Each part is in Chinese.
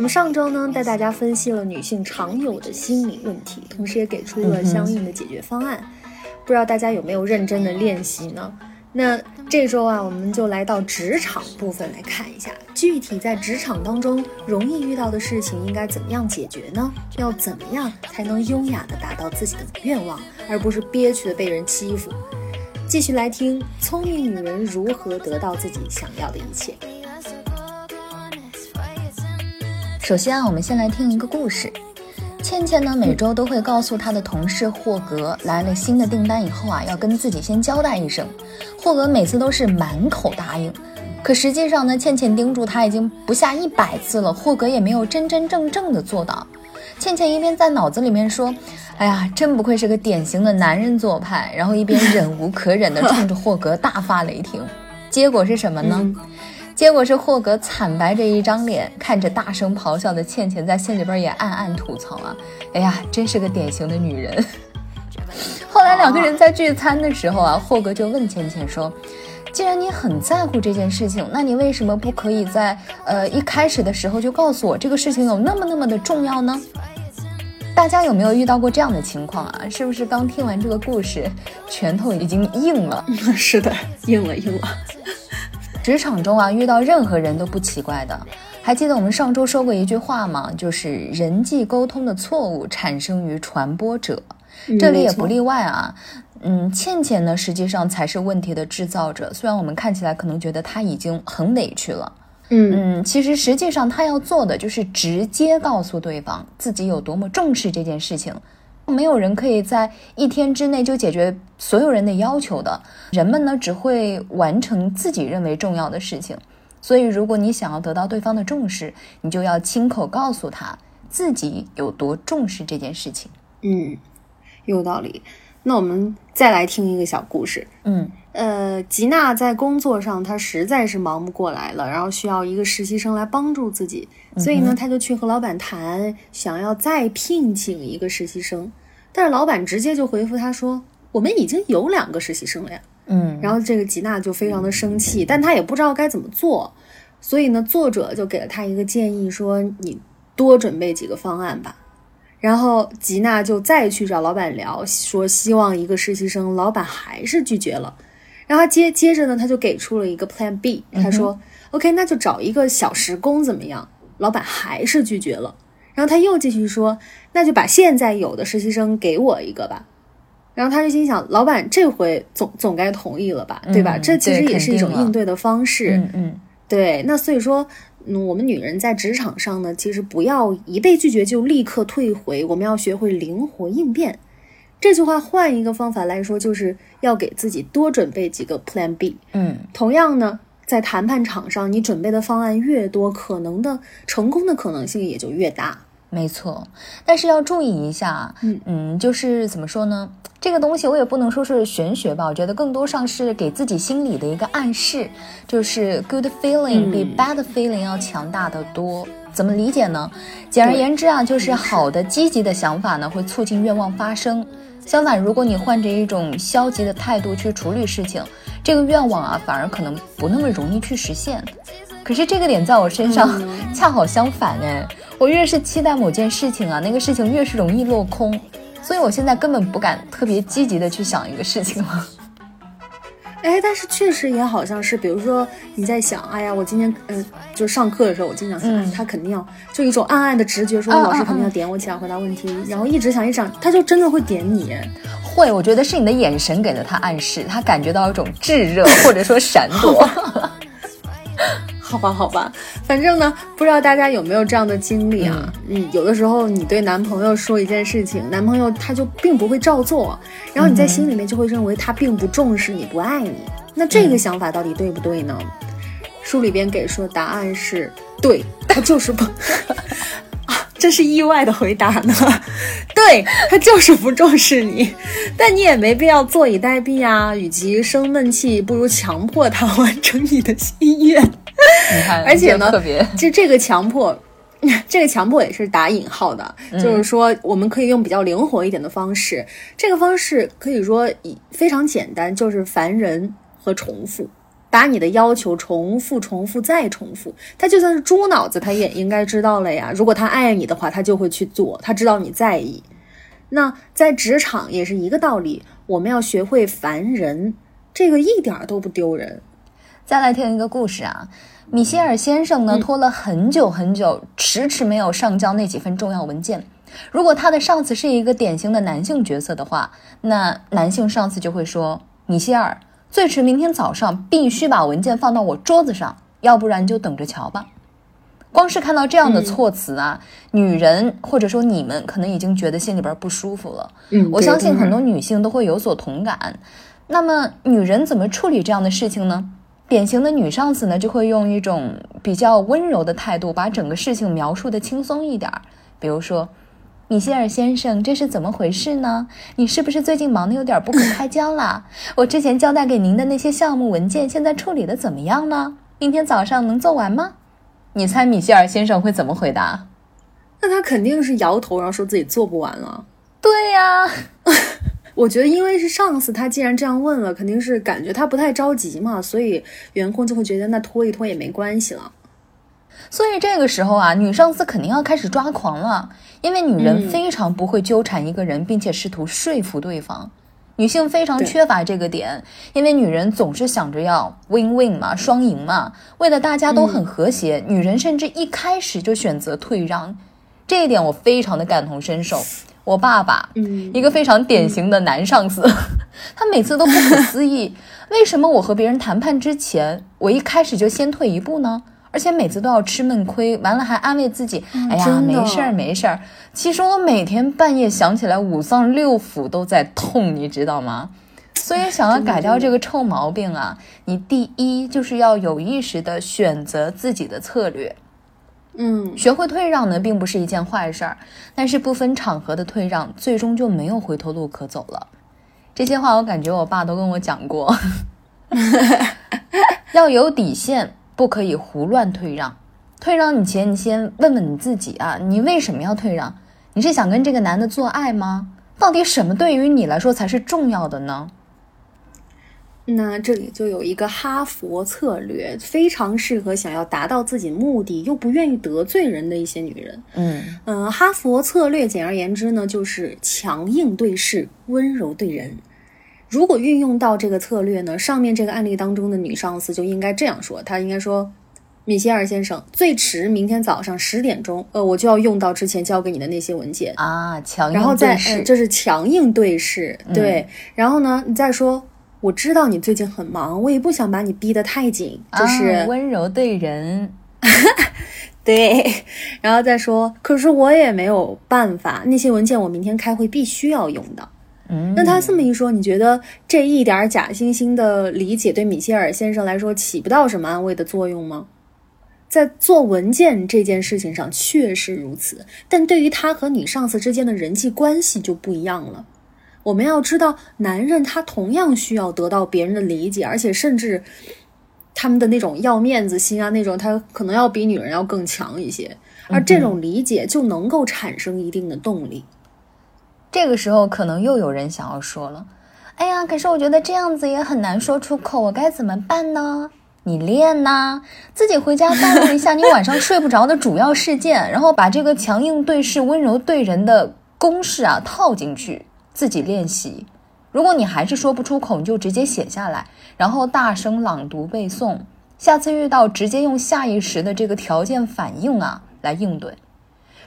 我们上周呢带大家分析了女性常有的心理问题，同时也给出了相应的解决方案。不知道大家有没有认真的练习呢？那这周啊，我们就来到职场部分来看一下，具体在职场当中容易遇到的事情应该怎么样解决呢？要怎么样才能优雅的达到自己的愿望，而不是憋屈的被人欺负？继续来听聪明女人如何得到自己想要的一切。首先啊，我们先来听一个故事。倩倩呢，每周都会告诉她的同事霍格，来了新的订单以后啊，要跟自己先交代一声。霍格每次都是满口答应，可实际上呢，倩倩叮嘱他已经不下一百次了，霍格也没有真真正正的做到。倩倩一边在脑子里面说：“哎呀，真不愧是个典型的男人做派。”然后一边忍无可忍的冲着霍格大发雷霆。结果是什么呢？结果是霍格惨白着一张脸，看着大声咆哮的倩倩，在心里边也暗暗吐槽啊，哎呀，真是个典型的女人。后来两个人在聚餐的时候啊，霍格就问倩倩说：“既然你很在乎这件事情，那你为什么不可以在呃一开始的时候就告诉我这个事情有那么那么的重要呢？”大家有没有遇到过这样的情况啊？是不是刚听完这个故事，拳头已经硬了？是的，硬了，硬了。职场中啊，遇到任何人都不奇怪的。还记得我们上周说过一句话吗？就是人际沟通的错误产生于传播者，这里也不例外啊。嗯，倩倩呢，实际上才是问题的制造者。虽然我们看起来可能觉得她已经很委屈了，嗯嗯，其实实际上她要做的就是直接告诉对方自己有多么重视这件事情。没有人可以在一天之内就解决所有人的要求的，人们呢只会完成自己认为重要的事情。所以，如果你想要得到对方的重视，你就要亲口告诉他自己有多重视这件事情。嗯，有道理。那我们再来听一个小故事。嗯，呃，吉娜在工作上她实在是忙不过来了，然后需要一个实习生来帮助自己，所以呢，她就去和老板谈，想要再聘请一个实习生。但是老板直接就回复他说：“我们已经有两个实习生了呀。”嗯，然后这个吉娜就非常的生气，但她也不知道该怎么做，所以呢，作者就给了她一个建议，说：“你多准备几个方案吧。”然后吉娜就再去找老板聊，说希望一个实习生，老板还是拒绝了。然后接接着呢，他就给出了一个 Plan B，他说：“OK，那就找一个小时工怎么样？”老板还是拒绝了。然后他又继续说：“那就把现在有的实习生给我一个吧。”然后他就心想：“老板这回总总该同意了吧，对吧？这其实也是一种应对的方式。”嗯嗯，对。那所以说，嗯，我们女人在职场上呢，其实不要一被拒绝就立刻退回，我们要学会灵活应变。这句话换一个方法来说，就是要给自己多准备几个 Plan B。嗯，同样呢。在谈判场上，你准备的方案越多，可能的成功的可能性也就越大。没错，但是要注意一下，嗯嗯，就是怎么说呢？这个东西我也不能说是玄学吧，我觉得更多上是给自己心里的一个暗示，就是 good feeling 比 bad feeling 要强大的多。怎么理解呢？简而言之啊，就是好的积极的想法呢，会促进愿望发生。相反，如果你换着一种消极的态度去处理事情，这个愿望啊，反而可能不那么容易去实现。可是这个点在我身上恰好相反哎，我越是期待某件事情啊，那个事情越是容易落空。所以我现在根本不敢特别积极的去想一个事情了。哎，但是确实也好像是，比如说你在想，哎呀，我今天嗯，就上课的时候，我经常想，他肯定要就一种暗暗的直觉，说老师肯定要点我起来回答问题，然后一直想一想，他就真的会点你。会，我觉得是你的眼神给了他暗示，他感觉到一种炙热或者说闪躲。好吧，好吧，反正呢，不知道大家有没有这样的经历啊？嗯，有的时候你对男朋友说一件事情，男朋友他就并不会照做，然后你在心里面就会认为他并不重视你，不爱你。那这个想法到底对不对呢？书里边给出的答案是对，他就是不。这是意外的回答呢，对他就是不重视你，但你也没必要坐以待毙啊。与其生闷气，不如强迫他完成你的心愿。而且呢，就这个强迫，这个强迫也是打引号的，就是说我们可以用比较灵活一点的方式。这个方式可以说以非常简单，就是烦人和重复。把你的要求重复、重复再重复。他就算是猪脑子，他也应该知道了呀。如果他爱你的话，他就会去做，他知道你在意。那在职场也是一个道理，我们要学会烦人，这个一点都不丢人。再来听一个故事啊，米歇尔先生呢拖了很久很久，迟迟没有上交那几份重要文件。如果他的上司是一个典型的男性角色的话，那男性上司就会说：“米歇尔，最迟明天早上必须把文件放到我桌子上，要不然就等着瞧吧。”光是看到这样的措辞啊，女人或者说你们可能已经觉得心里边不舒服了。嗯，我相信很多女性都会有所同感。那么，女人怎么处理这样的事情呢？典型的女上司呢，就会用一种比较温柔的态度，把整个事情描述的轻松一点儿。比如说，米歇尔先生，这是怎么回事呢？你是不是最近忙得有点不可 开交啦？我之前交代给您的那些项目文件，现在处理的怎么样呢？明天早上能做完吗？你猜米歇尔先生会怎么回答？那他肯定是摇头，然后说自己做不完了。对呀。我觉得，因为是上司，他既然这样问了，肯定是感觉他不太着急嘛，所以员工就会觉得那拖一拖也没关系了。所以这个时候啊，女上司肯定要开始抓狂了，因为女人非常不会纠缠一个人，并且试图说服对方。女性非常缺乏这个点，因为女人总是想着要 win win 嘛，双赢嘛。为了大家都很和谐，女人甚至一开始就选择退让。这一点我非常的感同身受。我爸爸，嗯，一个非常典型的男上司，他每次都不可思议，为什么我和别人谈判之前，我一开始就先退一步呢？而且每次都要吃闷亏，完了还安慰自己，哎呀，没事儿没事儿。其实我每天半夜想起来，五脏六腑都在痛，你知道吗？所以想要改掉这个臭毛病啊，你第一就是要有意识的选择自己的策略。嗯，学会退让呢，并不是一件坏事儿，但是不分场合的退让，最终就没有回头路可走了。这些话我感觉我爸都跟我讲过，要有底线，不可以胡乱退让。退让你前，你先问问你自己啊，你为什么要退让？你是想跟这个男的做爱吗？到底什么对于你来说才是重要的呢？那这里就有一个哈佛策略，非常适合想要达到自己目的又不愿意得罪人的一些女人。嗯嗯，哈佛策略简而言之呢，就是强硬对事，温柔对人。如果运用到这个策略呢，上面这个案例当中的女上司就应该这样说：她应该说，米歇尔先生，最迟明天早上十点钟，呃，我就要用到之前交给你的那些文件啊，强硬对事，这是强硬对视，对。然后呢，你再说。我知道你最近很忙，我也不想把你逼得太紧，就是温柔对人，对，然后再说，可是我也没有办法，那些文件我明天开会必须要用的。嗯，那他这么一说，你觉得这一点假惺惺的理解对米歇尔先生来说起不到什么安慰的作用吗？在做文件这件事情上确实如此，但对于他和你上司之间的人际关系就不一样了。我们要知道，男人他同样需要得到别人的理解，而且甚至他们的那种要面子心啊，那种他可能要比女人要更强一些，而这种理解就能够产生一定的动力。这个时候，可能又有人想要说了：“哎呀，可是我觉得这样子也很难说出口，我该怎么办呢？”你练呐，自己回家记录一下你晚上睡不着的主要事件，然后把这个强硬对视、温柔对人的公式啊套进去。自己练习，如果你还是说不出口，你就直接写下来，然后大声朗读背诵。下次遇到，直接用下意识的这个条件反应啊来应对。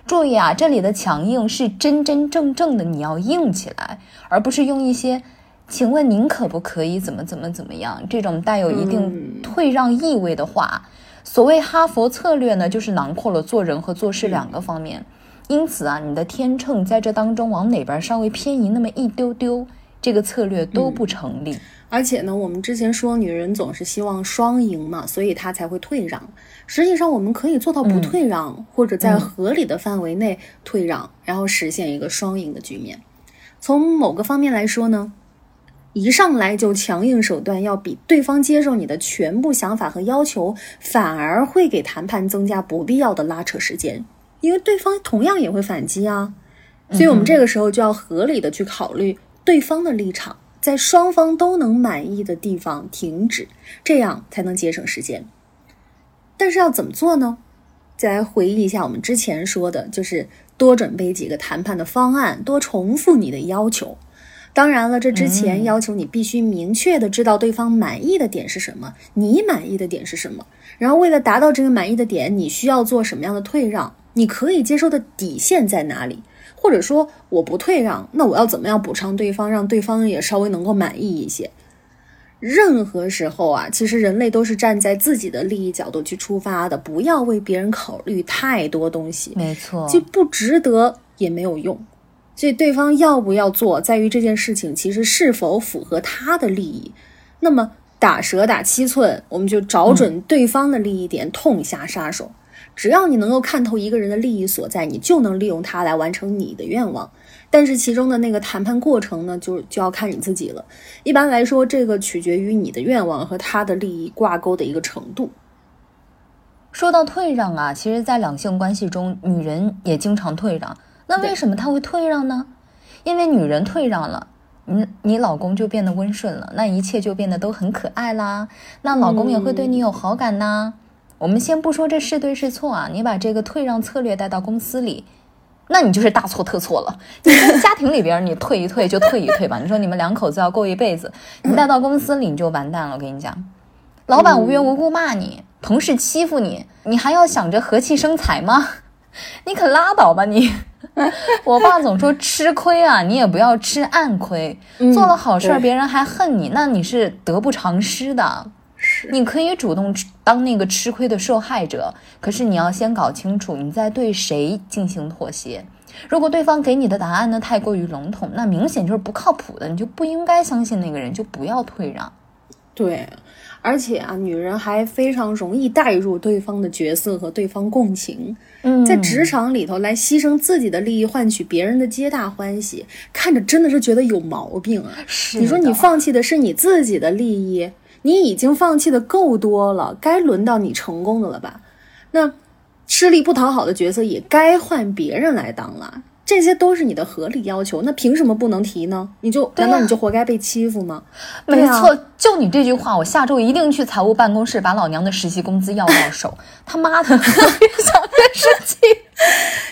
注意啊，这里的强硬是真真正正的，你要硬起来，而不是用一些“请问您可不可以怎么怎么怎么样”这种带有一定退让意味的话。所谓哈佛策略呢，就是囊括了做人和做事两个方面。因此啊，你的天秤在这当中往哪边稍微偏移那么一丢丢，这个策略都不成立。而且呢，我们之前说女人总是希望双赢嘛，所以她才会退让。实际上，我们可以做到不退让，或者在合理的范围内退让，然后实现一个双赢的局面。从某个方面来说呢，一上来就强硬手段，要比对方接受你的全部想法和要求，反而会给谈判增加不必要的拉扯时间。因为对方同样也会反击啊，所以我们这个时候就要合理的去考虑对方的立场，在双方都能满意的地方停止，这样才能节省时间。但是要怎么做呢？再来回忆一下我们之前说的，就是多准备几个谈判的方案，多重复你的要求。当然了，这之前要求你必须明确的知道对方满意的点是什么，你满意的点是什么。然后为了达到这个满意的点，你需要做什么样的退让？你可以接受的底线在哪里？或者说我不退让，那我要怎么样补偿对方，让对方也稍微能够满意一些？任何时候啊，其实人类都是站在自己的利益角度去出发的，不要为别人考虑太多东西。没错，就不值得也没有用。所以对方要不要做，在于这件事情其实是否符合他的利益。那么打蛇打七寸，我们就找准对方的利益点，痛下杀手。只要你能够看透一个人的利益所在，你就能利用他来完成你的愿望。但是其中的那个谈判过程呢，就就要看你自己了。一般来说，这个取决于你的愿望和他的利益挂钩的一个程度。说到退让啊，其实，在两性关系中，女人也经常退让。那为什么她会退让呢？因为女人退让了，你你老公就变得温顺了，那一切就变得都很可爱啦。那老公也会对你有好感呐。我们先不说这是对是错啊，你把这个退让策略带到公司里。那你就是大错特错了。你在 家庭里边，你退一退就退一退吧。你说你们两口子要过一辈子，你带到公司里你就完蛋了。我跟你讲，老板无缘无故骂你，同事欺负你，你还要想着和气生财吗？你可拉倒吧你！我爸总说吃亏啊，你也不要吃暗亏。做了好事，别人还恨你，那你是得不偿失的。你可以主动当那个吃亏的受害者，可是你要先搞清楚你在对谁进行妥协。如果对方给你的答案呢太过于笼统，那明显就是不靠谱的，你就不应该相信那个人，就不要退让。对，而且啊，女人还非常容易带入对方的角色和对方共情，在职场里头来牺牲自己的利益换取别人的皆大欢喜，看着真的是觉得有毛病啊！是你说你放弃的是你自己的利益。你已经放弃的够多了，该轮到你成功的了吧？那吃力不讨好的角色也该换别人来当了。这些都是你的合理要求，那凭什么不能提呢？你就难道你就活该被欺负吗？没错，就你这句话，我下周一定去财务办公室把老娘的实习工资要到手。他妈的，越想越生气，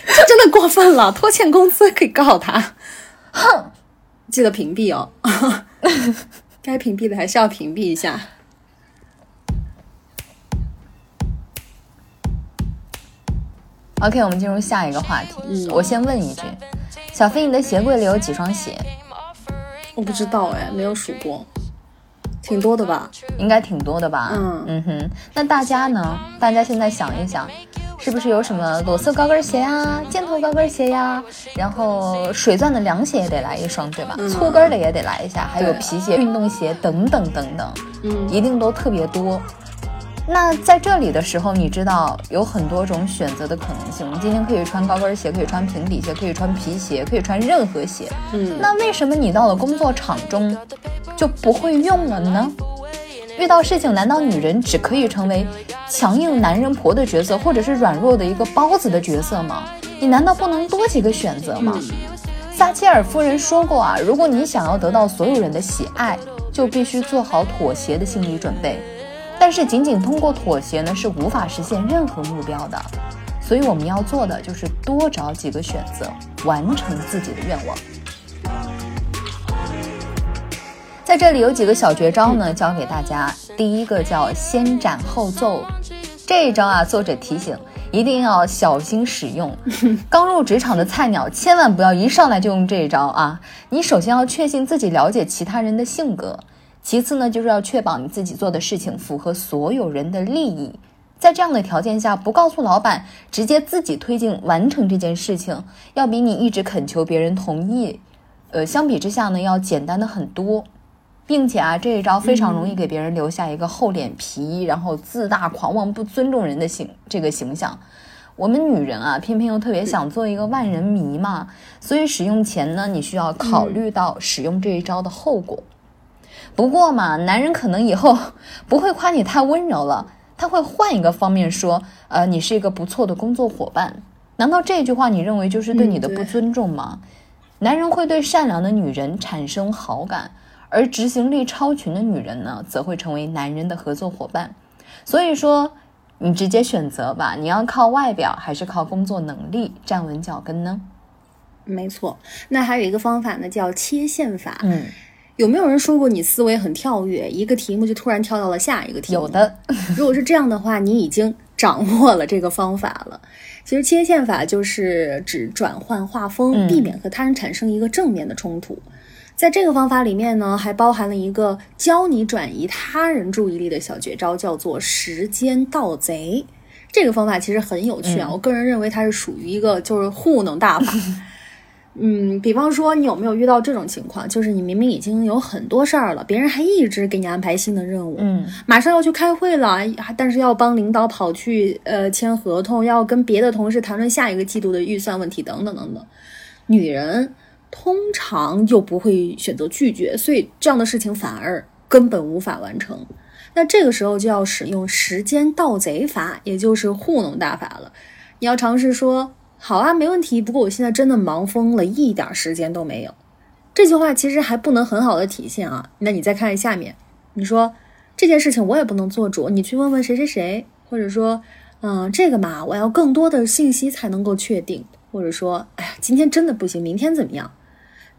这真的过分了，拖欠工资可以告他。哼，记得屏蔽哦。该屏蔽的还是要屏蔽一下。OK，我们进入下一个话题。嗯，我先问一句，小飞，你的鞋柜里有几双鞋？我不知道哎，没有数过，挺多的吧？应该挺多的吧？嗯嗯哼，那大家呢？大家现在想一想。是不是有什么裸色高跟鞋呀、尖头高跟鞋呀？然后水钻的凉鞋也得来一双，对吧？粗跟的也得来一下，还有皮鞋、运动鞋等等等等，嗯，一定都特别多。那在这里的时候，你知道有很多种选择的可能性。你今天可以穿高跟鞋，可以穿平底鞋，可以穿皮鞋，可以穿任何鞋。嗯，那为什么你到了工作场中就不会用了呢？遇到事情，难道女人只可以成为强硬男人婆的角色，或者是软弱的一个包子的角色吗？你难道不能多几个选择吗？撒切尔夫人说过啊，如果你想要得到所有人的喜爱，就必须做好妥协的心理准备。但是仅仅通过妥协呢，是无法实现任何目标的。所以我们要做的就是多找几个选择，完成自己的愿望。在这里有几个小绝招呢，教给大家。第一个叫先斩后奏，这一招啊，作者提醒一定要小心使用。刚入职场的菜鸟千万不要一上来就用这一招啊！你首先要确信自己了解其他人的性格，其次呢，就是要确保你自己做的事情符合所有人的利益。在这样的条件下，不告诉老板，直接自己推进完成这件事情，要比你一直恳求别人同意，呃，相比之下呢，要简单的很多。并且啊，这一招非常容易给别人留下一个厚脸皮，然后自大狂妄、不尊重人的形这个形象。我们女人啊，偏偏又特别想做一个万人迷嘛，所以使用前呢，你需要考虑到使用这一招的后果。不过嘛，男人可能以后不会夸你太温柔了，他会换一个方面说，呃，你是一个不错的工作伙伴。难道这句话你认为就是对你的不尊重吗？男人会对善良的女人产生好感。而执行力超群的女人呢，则会成为男人的合作伙伴。所以说，你直接选择吧，你要靠外表还是靠工作能力站稳脚跟呢？没错，那还有一个方法呢，叫切线法。嗯，有没有人说过你思维很跳跃，一个题目就突然跳到了下一个题目？有的。如果是这样的话，你已经掌握了这个方法了。其实切线法就是指转换画风，避免和他人产生一个正面的冲突。在这个方法里面呢，还包含了一个教你转移他人注意力的小绝招，叫做时间盗贼。这个方法其实很有趣啊，我个人认为它是属于一个就是糊弄大法。嗯，比方说，你有没有遇到这种情况？就是你明明已经有很多事儿了，别人还一直给你安排新的任务，嗯，马上要去开会了，但是要帮领导跑去呃签合同，要跟别的同事谈论下一个季度的预算问题，等等等等。女人通常又不会选择拒绝，所以这样的事情反而根本无法完成。那这个时候就要使用时间盗贼法，也就是糊弄大法了。你要尝试说。好啊，没问题。不过我现在真的忙疯了，一点时间都没有。这句话其实还不能很好的体现啊。那你再看下面，你说这件事情我也不能做主，你去问问谁谁谁，或者说，嗯，这个嘛，我要更多的信息才能够确定，或者说，哎呀，今天真的不行，明天怎么样？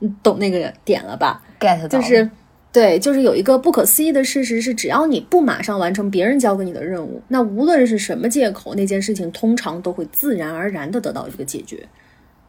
你懂那个点了吧？get 到，就是。对，就是有一个不可思议的事实是，只要你不马上完成别人交给你的任务，那无论是什么借口，那件事情通常都会自然而然的得到一个解决。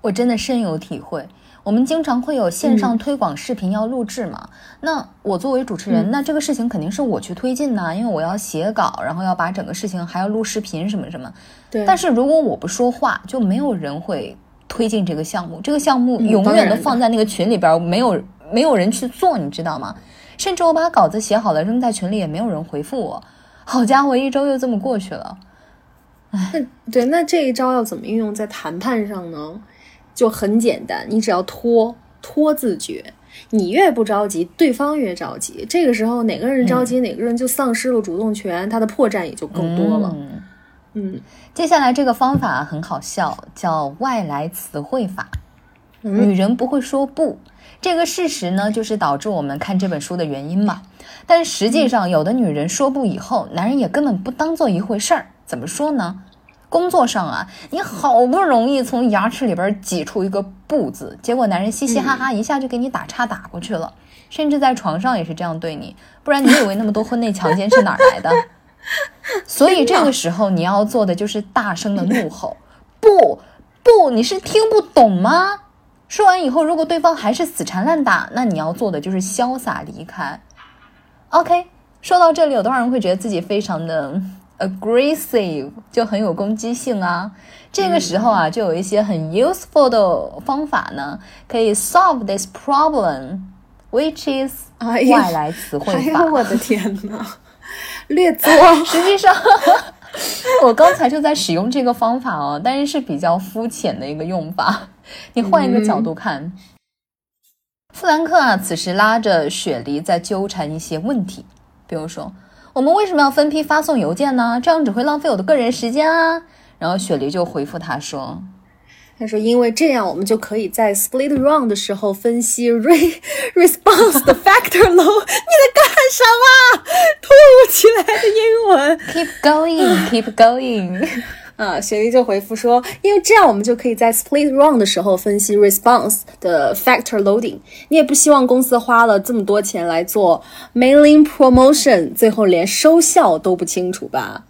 我真的深有体会。我们经常会有线上推广视频要录制嘛，那我作为主持人，那这个事情肯定是我去推进呢，因为我要写稿，然后要把整个事情还要录视频什么什么。对。但是如果我不说话，就没有人会推进这个项目，这个项目永远都放在那个群里边，没有没有人去做，你知道吗？甚至我把稿子写好了扔在群里也没有人回复我，好家伙，一周又这么过去了。哎，对，那这一招要怎么运用在谈判上呢？就很简单，你只要拖拖自觉，你越不着急，对方越着急。这个时候哪个人着急，哪个人就丧失了主动权，他的破绽也就更多了。嗯，接下来这个方法很好笑，叫外来词汇法。女人不会说不。这个事实呢，就是导致我们看这本书的原因嘛。但实际上，有的女人说不以后，男人也根本不当做一回事儿。怎么说呢？工作上啊，你好不容易从牙齿里边挤出一个不字，结果男人嘻嘻哈哈一下就给你打叉打过去了。甚至在床上也是这样对你，不然你以为那么多婚内强奸是哪来的？所以这个时候你要做的就是大声的怒吼：不不，你是听不懂吗？说完以后，如果对方还是死缠烂打，那你要做的就是潇洒离开。OK，说到这里，有多少人会觉得自己非常的 aggressive，就很有攻击性啊？这个时候啊，就有一些很 useful 的方法呢，可以 solve this problem，which is 外来词汇法。我的天哪，略作。实际上，我刚才就在使用这个方法哦，但是是比较肤浅的一个用法。你换一个角度看，弗兰克啊，此时拉着雪梨在纠缠一些问题，比如说，我们为什么要分批发送邮件呢？这样只会浪费我的个人时间啊。然后雪梨就回复他说：“他说，因为这样我们就可以在 split round 的时候分析 re response 的 factor low。你在干什么？突如其来的英文，keep going，keep going。”啊，雪莉就回复说，因为这样我们就可以在 split run 的时候分析 response 的 factor loading。你也不希望公司花了这么多钱来做 mailing promotion，最后连收效都不清楚吧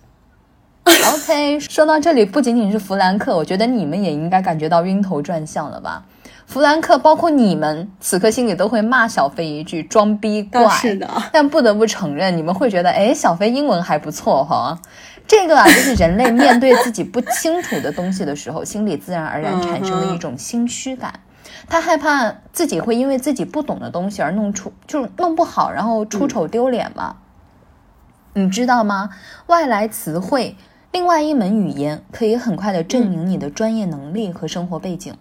OK，说到这里，不仅仅是弗兰克，我觉得你们也应该感觉到晕头转向了吧？弗兰克，包括你们，此刻心里都会骂小飞一句装逼怪。是的，但不得不承认，你们会觉得，哎，小飞英文还不错哈。这个啊，就是人类面对自己不清楚的东西的时候，心里自然而然产生的一种心虚感。他害怕自己会因为自己不懂的东西而弄出，就是弄不好，然后出丑丢脸嘛。你知道吗？外来词汇，另外一门语言，可以很快的证明你的专业能力和生活背景。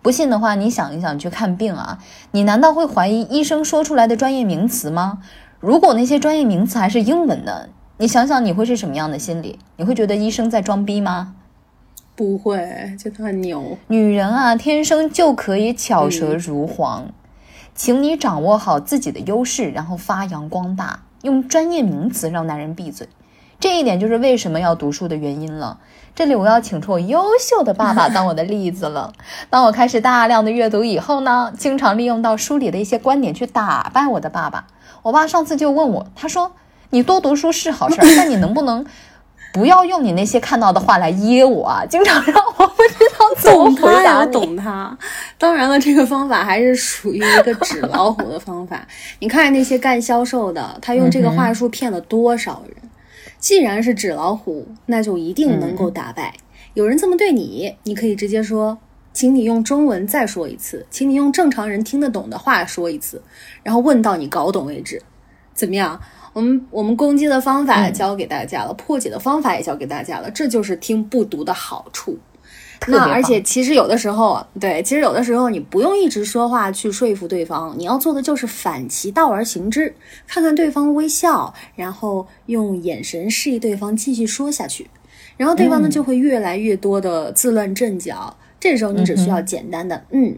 不信的话，你想一想，去看病啊，你难道会怀疑医生说出来的专业名词吗？如果那些专业名词还是英文的？你想想，你会是什么样的心理？你会觉得医生在装逼吗？不会，觉得很牛。女人啊，天生就可以巧舌如簧。请你掌握好自己的优势，然后发扬光大，用专业名词让男人闭嘴。这一点就是为什么要读书的原因了。这里我要请出我优秀的爸爸当我的例子了。当我开始大量的阅读以后呢，经常利用到书里的一些观点去打败我的爸爸。我爸上次就问我，他说：“你多读书是好事，但你能不能不要用你那些看到的话来噎我啊？经常让我不知道怎么回答你。”懂他，当然了，这个方法还是属于一个纸老虎的方法。你看那些干销售的，他用这个话术骗了多少人？既然是纸老虎，那就一定能够打败。有人这么对你，你可以直接说：“请你用中文再说一次，请你用正常人听得懂的话说一次，然后问到你搞懂为止。”怎么样？我们我们攻击的方法教给大家了，破解的方法也教给大家了，这就是听不读的好处。那而且其实有的时候，对，其实有的时候你不用一直说话去说服对方，你要做的就是反其道而行之，看看对方微笑，然后用眼神示意对方继续说下去，然后对方呢就会越来越多的自乱阵脚。这时候你只需要简单的嗯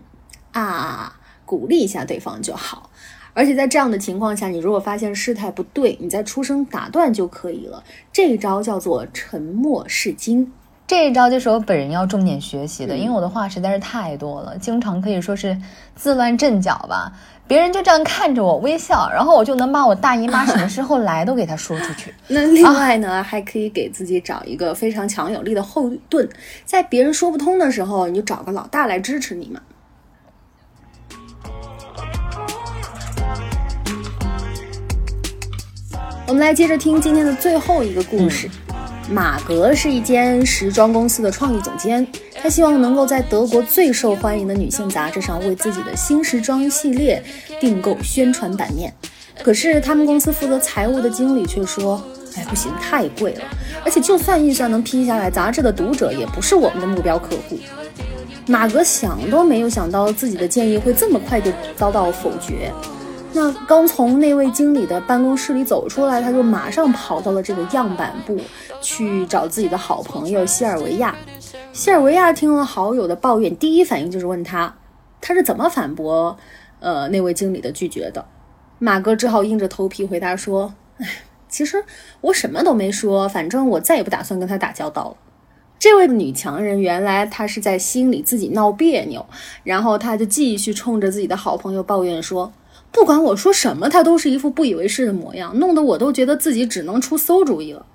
啊鼓励一下对方就好。而且在这样的情况下，你如果发现事态不对，你再出声打断就可以了。这一招叫做沉默是金。这一招就是我本人要重点学习的，因为我的话实在是太多了，经常可以说是自乱阵脚吧。别人就这样看着我微笑，然后我就能把我大姨妈什么时候来都给他说出去。那另外呢，还可以给自己找一个非常强有力的后盾，在别人说不通的时候，你就找个老大来支持你嘛。我们来接着听今天的最后一个故事。马格是一间时装公司的创意总监，他希望能够在德国最受欢迎的女性杂志上为自己的新时装系列订购宣传版面。可是他们公司负责财务的经理却说：“哎，不行，太贵了，而且就算预算能批下来，杂志的读者也不是我们的目标客户。”马格想都没有想到自己的建议会这么快就遭到否决。那刚从那位经理的办公室里走出来，他就马上跑到了这个样板部。去找自己的好朋友西尔维亚。西尔维亚听了好友的抱怨，第一反应就是问他，他是怎么反驳呃那位经理的拒绝的。马哥只好硬着头皮回答说：“哎，其实我什么都没说，反正我再也不打算跟他打交道了。”这位女强人原来她是在心里自己闹别扭，然后她就继续冲着自己的好朋友抱怨说：“不管我说什么，他都是一副不以为是的模样，弄得我都觉得自己只能出馊主意了。”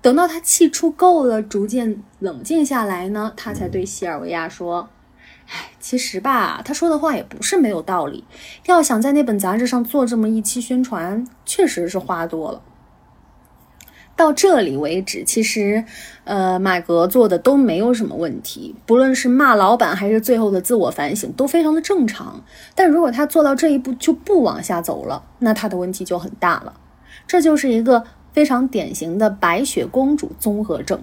等到他气出够了，逐渐冷静下来呢，他才对西尔维亚说：“哎，其实吧，他说的话也不是没有道理。要想在那本杂志上做这么一期宣传，确实是花多了。到这里为止，其实，呃，马格做的都没有什么问题，不论是骂老板还是最后的自我反省，都非常的正常。但如果他做到这一步就不往下走了，那他的问题就很大了。这就是一个。”非常典型的白雪公主综合症。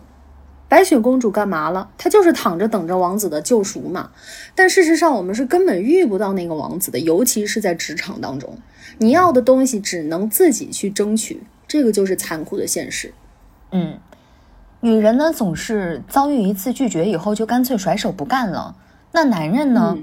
白雪公主干嘛了？她就是躺着等着王子的救赎嘛。但事实上，我们是根本遇不到那个王子的，尤其是在职场当中，你要的东西只能自己去争取，这个就是残酷的现实。嗯，女人呢总是遭遇一次拒绝以后就干脆甩手不干了。那男人呢？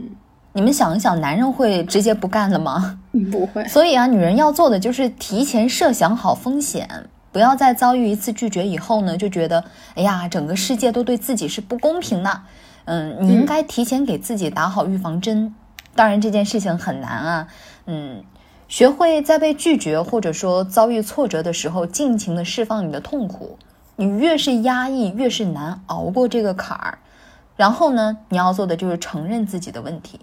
你们想一想，男人会直接不干了吗？不会。所以啊，女人要做的就是提前设想好风险。不要在遭遇一次拒绝以后呢，就觉得哎呀，整个世界都对自己是不公平的。嗯，你应该提前给自己打好预防针。当然这件事情很难啊。嗯，学会在被拒绝或者说遭遇挫折的时候，尽情的释放你的痛苦。你越是压抑，越是难熬过这个坎儿。然后呢，你要做的就是承认自己的问题，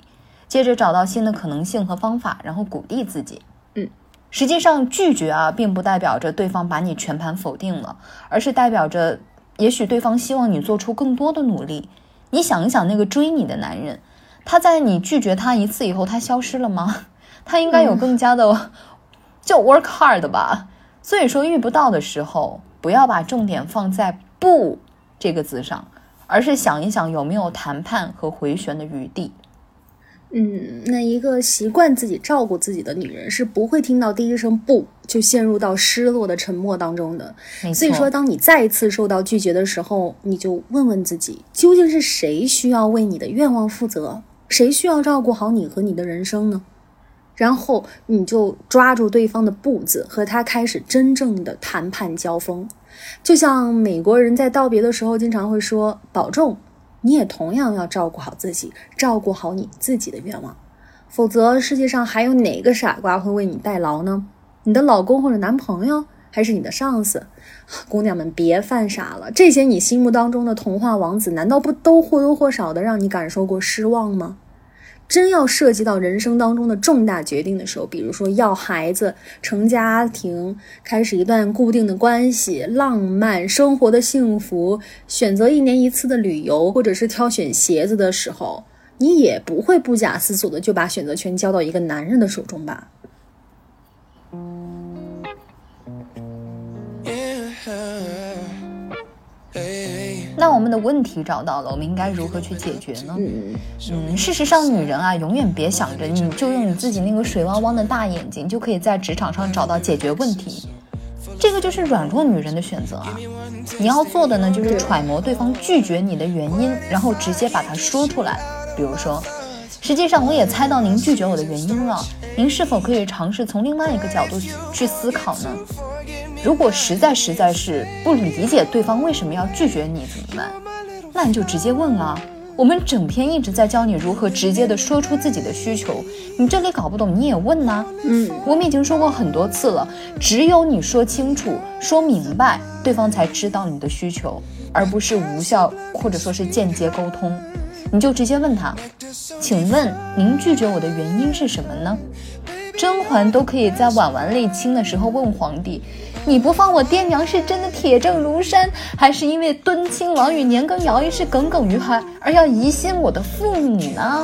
接着找到新的可能性和方法，然后鼓励自己。嗯实际上，拒绝啊，并不代表着对方把你全盘否定了，而是代表着，也许对方希望你做出更多的努力。你想一想，那个追你的男人，他在你拒绝他一次以后，他消失了吗？他应该有更加的，就 work hard 吧。所以说，遇不到的时候，不要把重点放在“不”这个字上，而是想一想有没有谈判和回旋的余地。嗯，那一个习惯自己照顾自己的女人是不会听到第一声不就陷入到失落的沉默当中的。所以说，当你再一次受到拒绝的时候，你就问问自己，究竟是谁需要为你的愿望负责？谁需要照顾好你和你的人生呢？然后你就抓住对方的步子，和他开始真正的谈判交锋。就像美国人在道别的时候经常会说：“保重。”你也同样要照顾好自己，照顾好你自己的愿望，否则世界上还有哪个傻瓜会为你代劳呢？你的老公或者男朋友，还是你的上司？姑娘们别犯傻了，这些你心目当中的童话王子，难道不都或多或少的让你感受过失望吗？真要涉及到人生当中的重大决定的时候，比如说要孩子、成家庭、开始一段固定的关系、浪漫生活的幸福、选择一年一次的旅游，或者是挑选鞋子的时候，你也不会不假思索的就把选择权交到一个男人的手中吧？那我们的问题找到了，我们应该如何去解决呢？嗯，事实上，女人啊，永远别想着你就用你自己那个水汪汪的大眼睛就可以在职场上找到解决问题，这个就是软弱女人的选择啊。你要做的呢，就是揣摩对方拒绝你的原因，然后直接把它说出来。比如说，实际上我也猜到您拒绝我的原因了，您是否可以尝试从另外一个角度去思考呢？如果实在实在是不理解对方为什么要拒绝你怎么办？那你就直接问啊！我们整天一直在教你如何直接的说出自己的需求，你这里搞不懂你也问呐。嗯，我们已经说过很多次了，只有你说清楚、说明白，对方才知道你的需求，而不是无效或者说是间接沟通。你就直接问他，请问您拒绝我的原因是什么呢？甄嬛都可以在婉婉泪清的时候问皇帝。你不放我爹娘是真的铁证如山，还是因为敦亲王与年羹尧一事耿耿于怀而要疑心我的父母呢？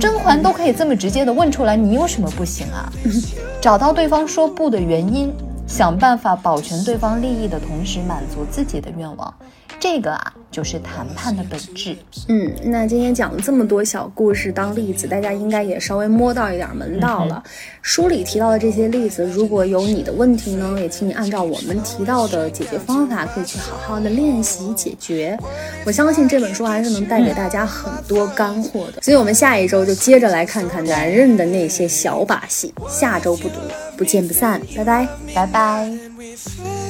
甄嬛都可以这么直接的问出来，你有什么不行啊？找到对方说不的原因，想办法保全对方利益的同时满足自己的愿望。这个啊，就是谈判的本质。嗯，那今天讲了这么多小故事当例子，大家应该也稍微摸到一点门道了。书里提到的这些例子，如果有你的问题呢，也请你按照我们提到的解决方法，可以去好好的练习解决。我相信这本书还是能带给大家很多干货的。所以，我们下一周就接着来看看男人的那些小把戏。下周不读，不见不散。拜拜，拜拜。